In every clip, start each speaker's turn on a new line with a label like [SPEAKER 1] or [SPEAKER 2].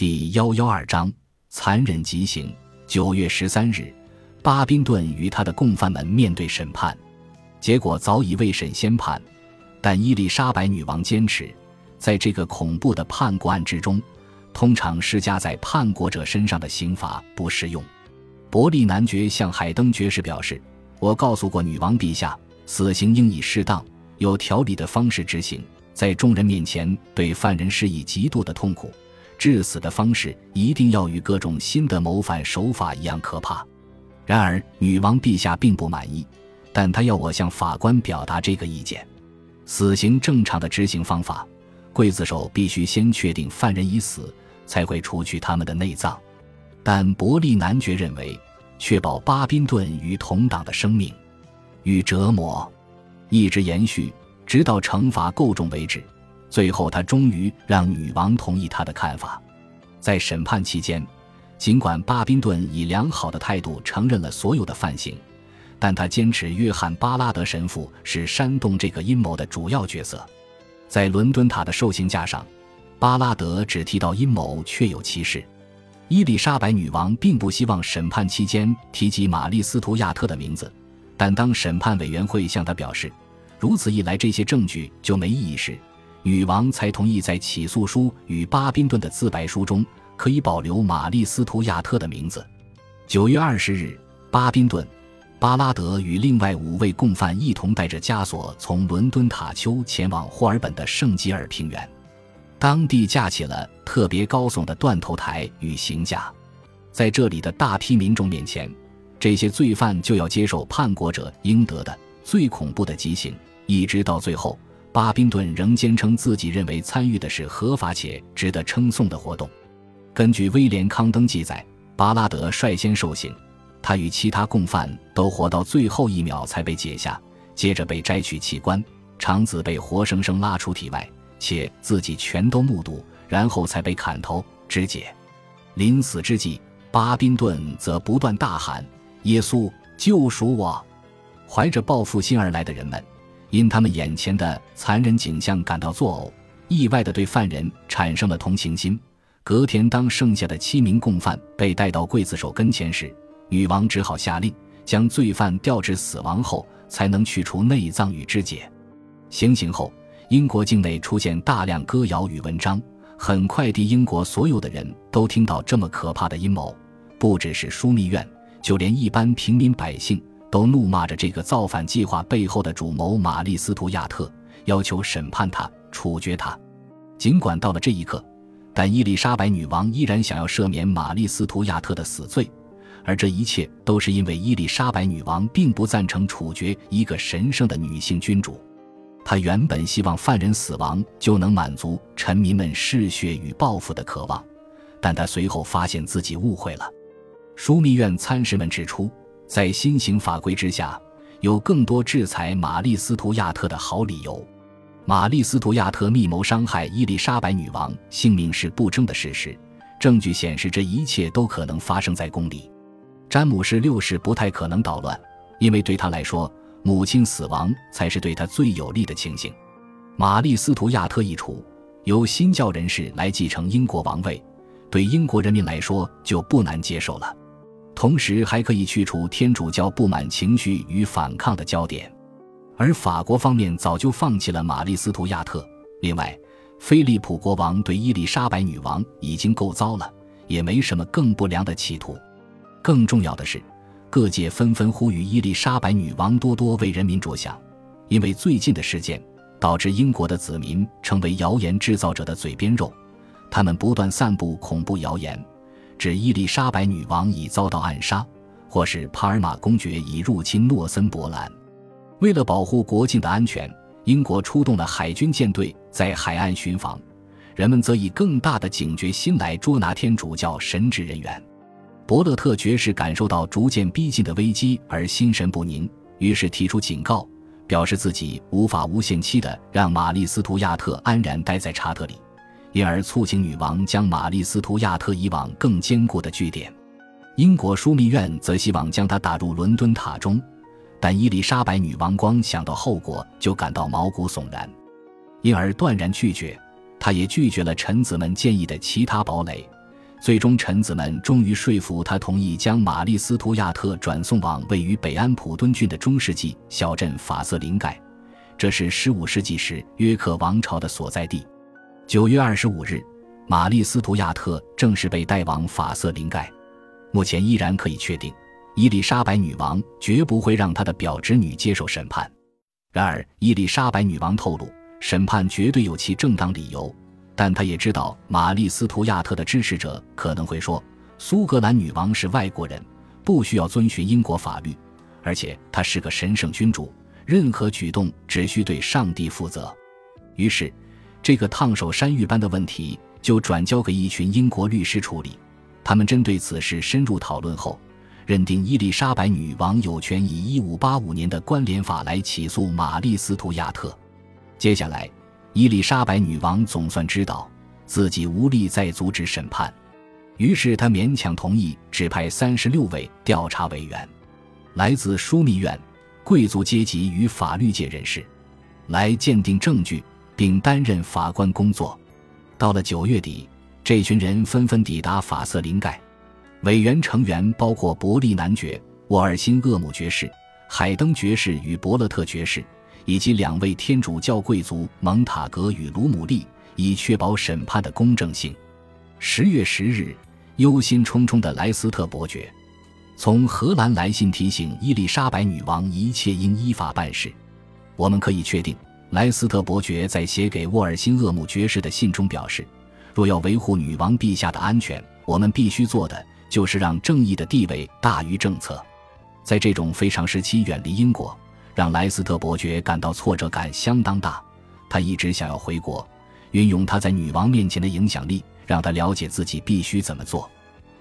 [SPEAKER 1] 第幺幺二章残忍极刑。九月十三日，巴宾顿与他的共犯们面对审判，结果早已未审先判，但伊丽莎白女王坚持，在这个恐怖的叛国案之中，通常施加在叛国者身上的刑罚不适用。伯利男爵向海登爵士表示：“我告诉过女王陛下，死刑应以适当、有条理的方式执行，在众人面前对犯人施以极度的痛苦。”致死的方式一定要与各种新的谋反手法一样可怕。然而，女王陛下并不满意，但她要我向法官表达这个意见：死刑正常的执行方法，刽子手必须先确定犯人已死，才会除去他们的内脏。但伯利男爵认为，确保巴宾顿与同党的生命与折磨一直延续，直到惩罚够重为止。最后，他终于让女王同意他的看法。在审判期间，尽管巴宾顿以良好的态度承认了所有的犯行，但他坚持约翰·巴拉德神父是煽动这个阴谋的主要角色。在伦敦塔的受刑架上，巴拉德只提到阴谋，确有其事。伊丽莎白女王并不希望审判期间提及玛丽·斯图亚特的名字，但当审判委员会向他表示，如此一来这些证据就没意义时，女王才同意在起诉书与巴宾顿的自白书中可以保留玛丽·斯图亚特的名字。九月二十日，巴宾顿、巴拉德与另外五位共犯一同带着枷锁从伦敦塔丘前往霍尔本的圣吉尔平原，当地架起了特别高耸的断头台与刑架，在这里的大批民众面前，这些罪犯就要接受叛国者应得的最恐怖的极刑，一直到最后。巴宾顿仍坚称自己认为参与的是合法且值得称颂的活动。根据威廉·康登记载，巴拉德率先受刑，他与其他共犯都活到最后一秒才被解下，接着被摘取器官，肠子被活生生拉出体外，且自己全都目睹，然后才被砍头肢解。临死之际，巴宾顿则不断大喊：“耶稣，救赎我！”怀着报复心而来的人们。因他们眼前的残忍景象感到作呕，意外地对犯人产生了同情心。隔天，当剩下的七名共犯被带到刽子手跟前时，女王只好下令将罪犯吊至死亡后，才能去除内脏与肢解。行刑后，英国境内出现大量歌谣与文章，很快地，英国所有的人都听到这么可怕的阴谋。不只是枢密院，就连一般平民百姓。都怒骂着这个造反计划背后的主谋玛丽·斯图亚特，要求审判他、处决他。尽管到了这一刻，但伊丽莎白女王依然想要赦免玛丽·斯图亚特的死罪，而这一切都是因为伊丽莎白女王并不赞成处决一个神圣的女性君主。她原本希望犯人死亡就能满足臣民们嗜血与报复的渴望，但她随后发现自己误会了。枢密院参事们指出。在新型法规之下，有更多制裁玛丽·斯图亚特的好理由。玛丽·斯图亚特密谋伤害伊丽莎白女王性命是不争的事实，证据显示这一切都可能发生在宫里。詹姆士六世不太可能捣乱，因为对他来说，母亲死亡才是对他最有利的情形。玛丽·斯图亚特一处，由新教人士来继承英国王位，对英国人民来说就不难接受了。同时还可以去除天主教不满情绪与反抗的焦点，而法国方面早就放弃了玛丽·斯图亚特。另外，菲利普国王对伊丽莎白女王已经够糟了，也没什么更不良的企图。更重要的是，各界纷纷呼吁伊丽莎白女王多多为人民着想，因为最近的事件导致英国的子民成为谣言制造者的嘴边肉，他们不断散布恐怖谣言。指伊丽莎白女王已遭到暗杀，或是帕尔马公爵已入侵诺森伯兰。为了保护国境的安全，英国出动了海军舰队在海岸巡防，人们则以更大的警觉心来捉拿天主教神职人员。伯勒特爵士感受到逐渐逼近的危机而心神不宁，于是提出警告，表示自己无法无限期的让玛丽·斯图亚特安然待在查特里。因而促请女王将玛丽·斯图亚特移往更坚固的据点，英国枢密院则希望将她打入伦敦塔中，但伊丽莎白女王光想到后果就感到毛骨悚然，因而断然拒绝。她也拒绝了臣子们建议的其他堡垒，最终，臣子们终于说服他同意将玛丽斯图亚特转送往位于北安普敦郡的中世纪小镇法瑟林盖，这是15世纪时约克王朝的所在地。9月25日，玛丽斯图亚特正式被带往法瑟林盖。目前依然可以确定，伊丽莎白女王绝不会让她的表侄女接受审判。然而，伊丽莎白女王透露，审判绝对有其正当理由。但她也知道，玛丽斯图亚特的支持者可能会说，苏格兰女王是外国人，不需要遵循英国法律，而且她是个神圣君主，任何举动只需对上帝负责。于是，这个烫手山芋般的问题就转交给一群英国律师处理。他们针对此事深入讨论后，认定伊丽莎白女王有权以1585年的关联法来起诉玛丽斯图亚特。接下来。伊丽莎白女王总算知道自己无力再阻止审判，于是她勉强同意指派三十六位调查委员，来自枢密院、贵族阶级与法律界人士，来鉴定证据并担任法官工作。到了九月底，这群人纷纷抵达法瑟林盖。委员成员包括伯利男爵、沃尔辛厄姆爵士、海登爵士与伯勒特爵士。以及两位天主教贵族蒙塔格与卢姆利，以确保审判的公正性。十月十日，忧心忡忡的莱斯特伯爵从荷兰来信提醒伊丽莎白女王，一切应依法办事。我们可以确定，莱斯特伯爵在写给沃尔辛厄姆爵士的信中表示：若要维护女王陛下的安全，我们必须做的就是让正义的地位大于政策。在这种非常时期，远离英国。让莱斯特伯爵感到挫折感相当大，他一直想要回国，运用他在女王面前的影响力，让他了解自己必须怎么做。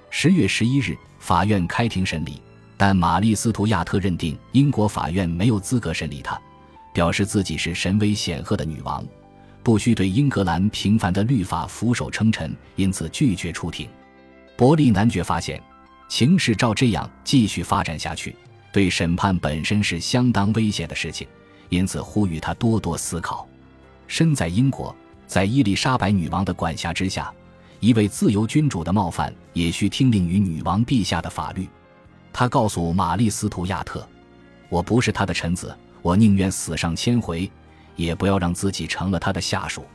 [SPEAKER 1] 十月十一日，法院开庭审理，但玛丽斯图亚特认定英国法院没有资格审理他，表示自己是神威显赫的女王，不需对英格兰平凡的律法俯首称臣，因此拒绝出庭。伯利男爵发现，情势照这样继续发展下去。对审判本身是相当危险的事情，因此呼吁他多多思考。身在英国，在伊丽莎白女王的管辖之下，一位自由君主的冒犯也需听令于女王陛下的法律。他告诉玛丽斯图亚特：“我不是他的臣子，我宁愿死上千回，也不要让自己成了他的下属。”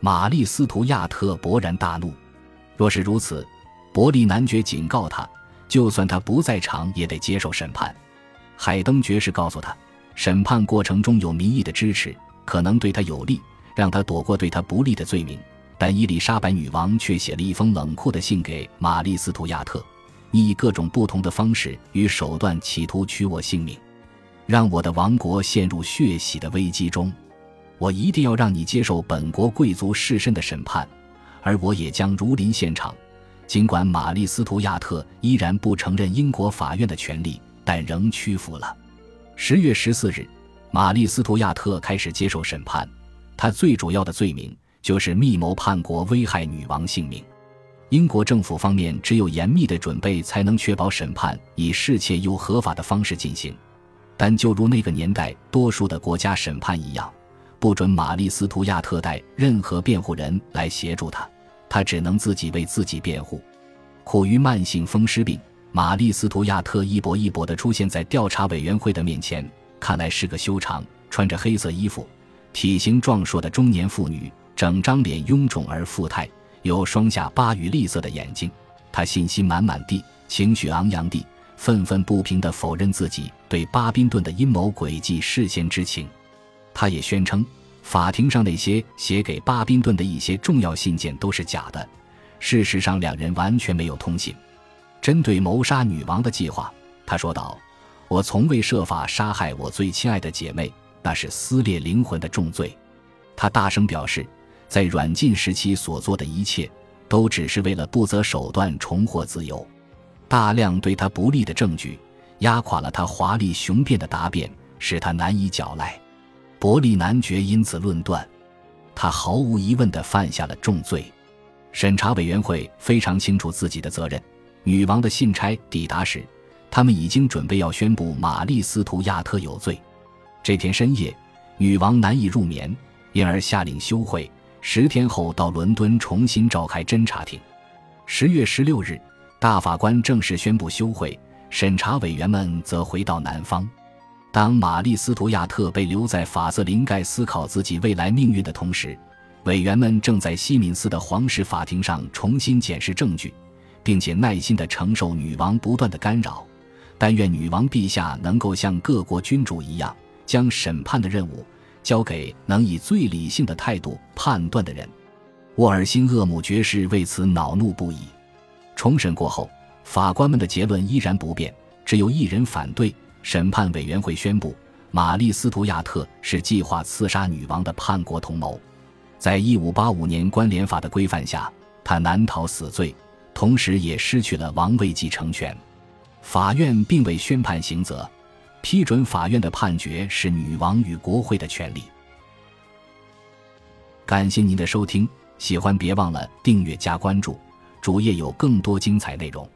[SPEAKER 1] 玛丽斯图亚特勃然大怒。若是如此，伯利男爵警告他，就算他不在场，也得接受审判。海登爵士告诉他，审判过程中有民意的支持，可能对他有利，让他躲过对他不利的罪名。但伊丽莎白女王却写了一封冷酷的信给玛丽斯图亚特，你以各种不同的方式与手段企图取我性命，让我的王国陷入血洗的危机中。我一定要让你接受本国贵族士绅的审判，而我也将如临现场。尽管玛丽斯图亚特依然不承认英国法院的权利。但仍屈服了。十月十四日，玛丽斯图亚特开始接受审判。他最主要的罪名就是密谋叛国，危害女王性命。英国政府方面只有严密的准备，才能确保审判以适切又合法的方式进行。但就如那个年代多数的国家审判一样，不准玛丽斯图亚特带任何辩护人来协助他，他只能自己为自己辩护。苦于慢性风湿病。玛丽斯图亚特一跛一跛地出现在调查委员会的面前，看来是个修长、穿着黑色衣服、体型壮硕的中年妇女，整张脸臃肿而富态，有双下巴与栗色的眼睛。她信心满满地、情绪昂扬地、愤愤不平地否认自己对巴宾顿的阴谋诡计事先知情。他也宣称，法庭上那些写给巴宾顿的一些重要信件都是假的。事实上，两人完全没有通信。针对谋杀女王的计划，他说道：“我从未设法杀害我最亲爱的姐妹，那是撕裂灵魂的重罪。”他大声表示，在软禁时期所做的一切，都只是为了不择手段重获自由。大量对他不利的证据压垮了他华丽雄辩的答辩，使他难以缴赖。伯利男爵因此论断，他毫无疑问地犯下了重罪。审查委员会非常清楚自己的责任。女王的信差抵达时，他们已经准备要宣布玛丽斯图亚特有罪。这天深夜，女王难以入眠，因而下令休会，十天后到伦敦重新召开侦查庭。十月十六日，大法官正式宣布休会，审查委员们则回到南方。当玛丽·斯图亚特被留在法瑟林盖思考自己未来命运的同时，委员们正在西敏寺的皇室法庭上重新检视证据，并且耐心地承受女王不断的干扰。但愿女王陛下能够像各国君主一样，将审判的任务交给能以最理性的态度判断的人。沃尔辛厄姆爵士为此恼怒不已。重审过后，法官们的结论依然不变，只有一人反对。审判委员会宣布，玛丽·斯图亚特是计划刺杀女王的叛国同谋。在一五八五年关联法的规范下，他难逃死罪，同时也失去了王位继承权。法院并未宣判刑责，批准法院的判决是女王与国会的权利。感谢您的收听，喜欢别忘了订阅加关注，主页有更多精彩内容。